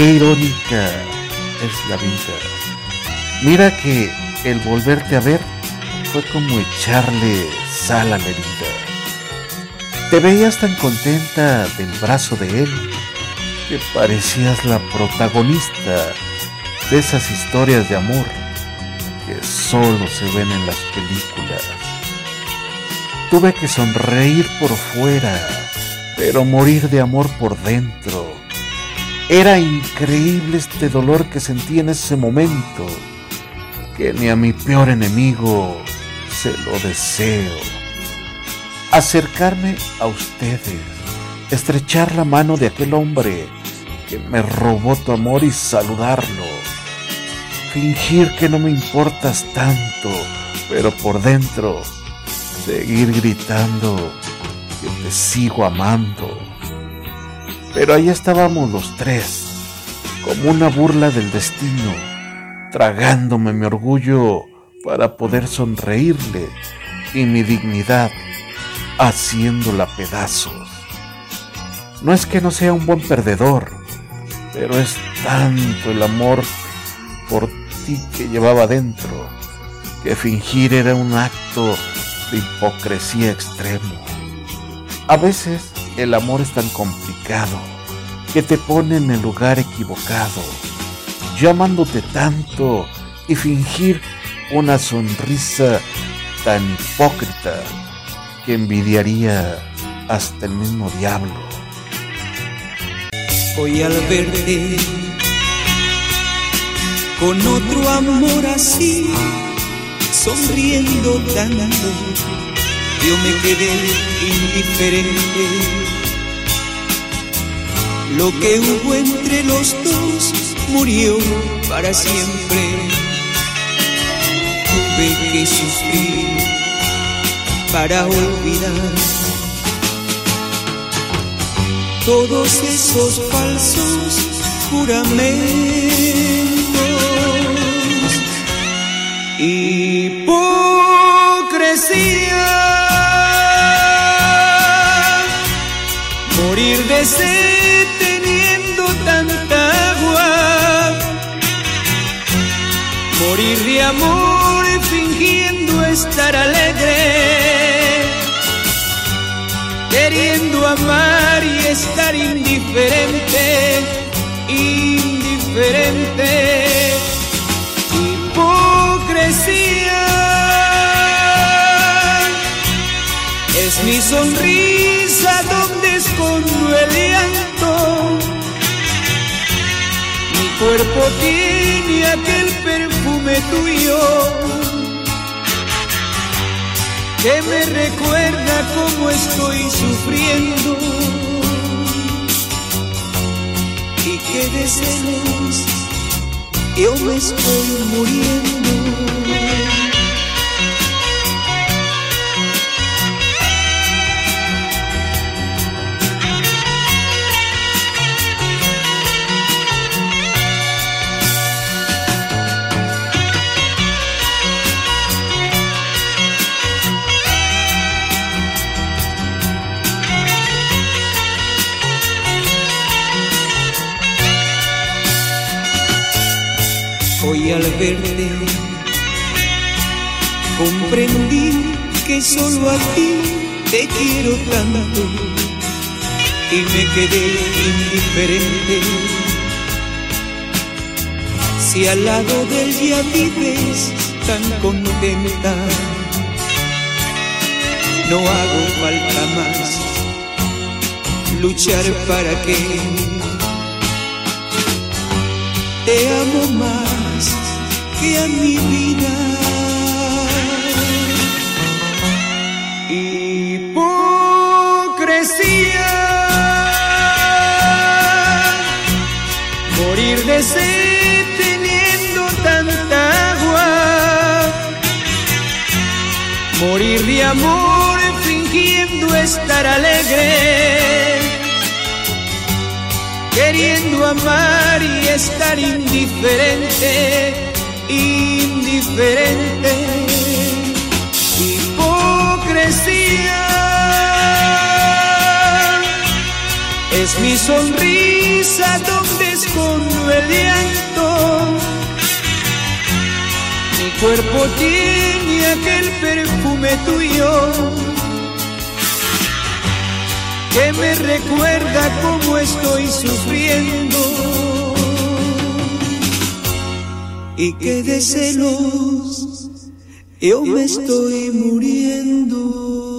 Qué irónica es la vida. Mira que el volverte a ver fue como echarle sal a la herida. Te veías tan contenta del brazo de él que parecías la protagonista de esas historias de amor que solo se ven en las películas. Tuve que sonreír por fuera, pero morir de amor por dentro. Era increíble este dolor que sentí en ese momento, que ni a mi peor enemigo se lo deseo. Acercarme a ustedes, estrechar la mano de aquel hombre que me robó tu amor y saludarlo. Fingir que no me importas tanto, pero por dentro seguir gritando que te sigo amando. Pero ahí estábamos los tres, como una burla del destino, tragándome mi orgullo para poder sonreírle y mi dignidad haciéndola pedazos. No es que no sea un buen perdedor, pero es tanto el amor por ti que llevaba dentro que fingir era un acto de hipocresía extremo. A veces el amor es tan complicado que te pone en el lugar equivocado, llamándote tanto y fingir una sonrisa tan hipócrita que envidiaría hasta el mismo diablo. Hoy al verte con otro amor así, sonriendo tanto, yo me quedé indiferente. Lo que hubo entre los dos murió para siempre tuve que sufrir para olvidar todos esos falsos juramentos. Hipocresía, sed teniendo tanta agua, morir de amor estar alegre, queriendo amar y estar indiferente, indiferente. Hipocresía. Es mi sonrisa donde cuerpo tiene aquel perfume tuyo que me recuerda cómo estoy sufriendo y que de celos yo me estoy muriendo. Hoy al verte comprendí que solo a ti te quiero tanto y me quedé indiferente. Si al lado del día vives tan contenta, no hago falta más luchar para que te amo más que a mi vida. Hipocresía, morir de sed teniendo tanta agua, morir de amor fingiendo estar alegre. Queriendo amar y estar indiferente indiferente, hipocresía Es mi sonrisa donde escondo el llanto. Mi cuerpo tiene aquel perfume tuyo que me recuerda cómo estoy sufriendo y que de celos yo me estoy muriendo.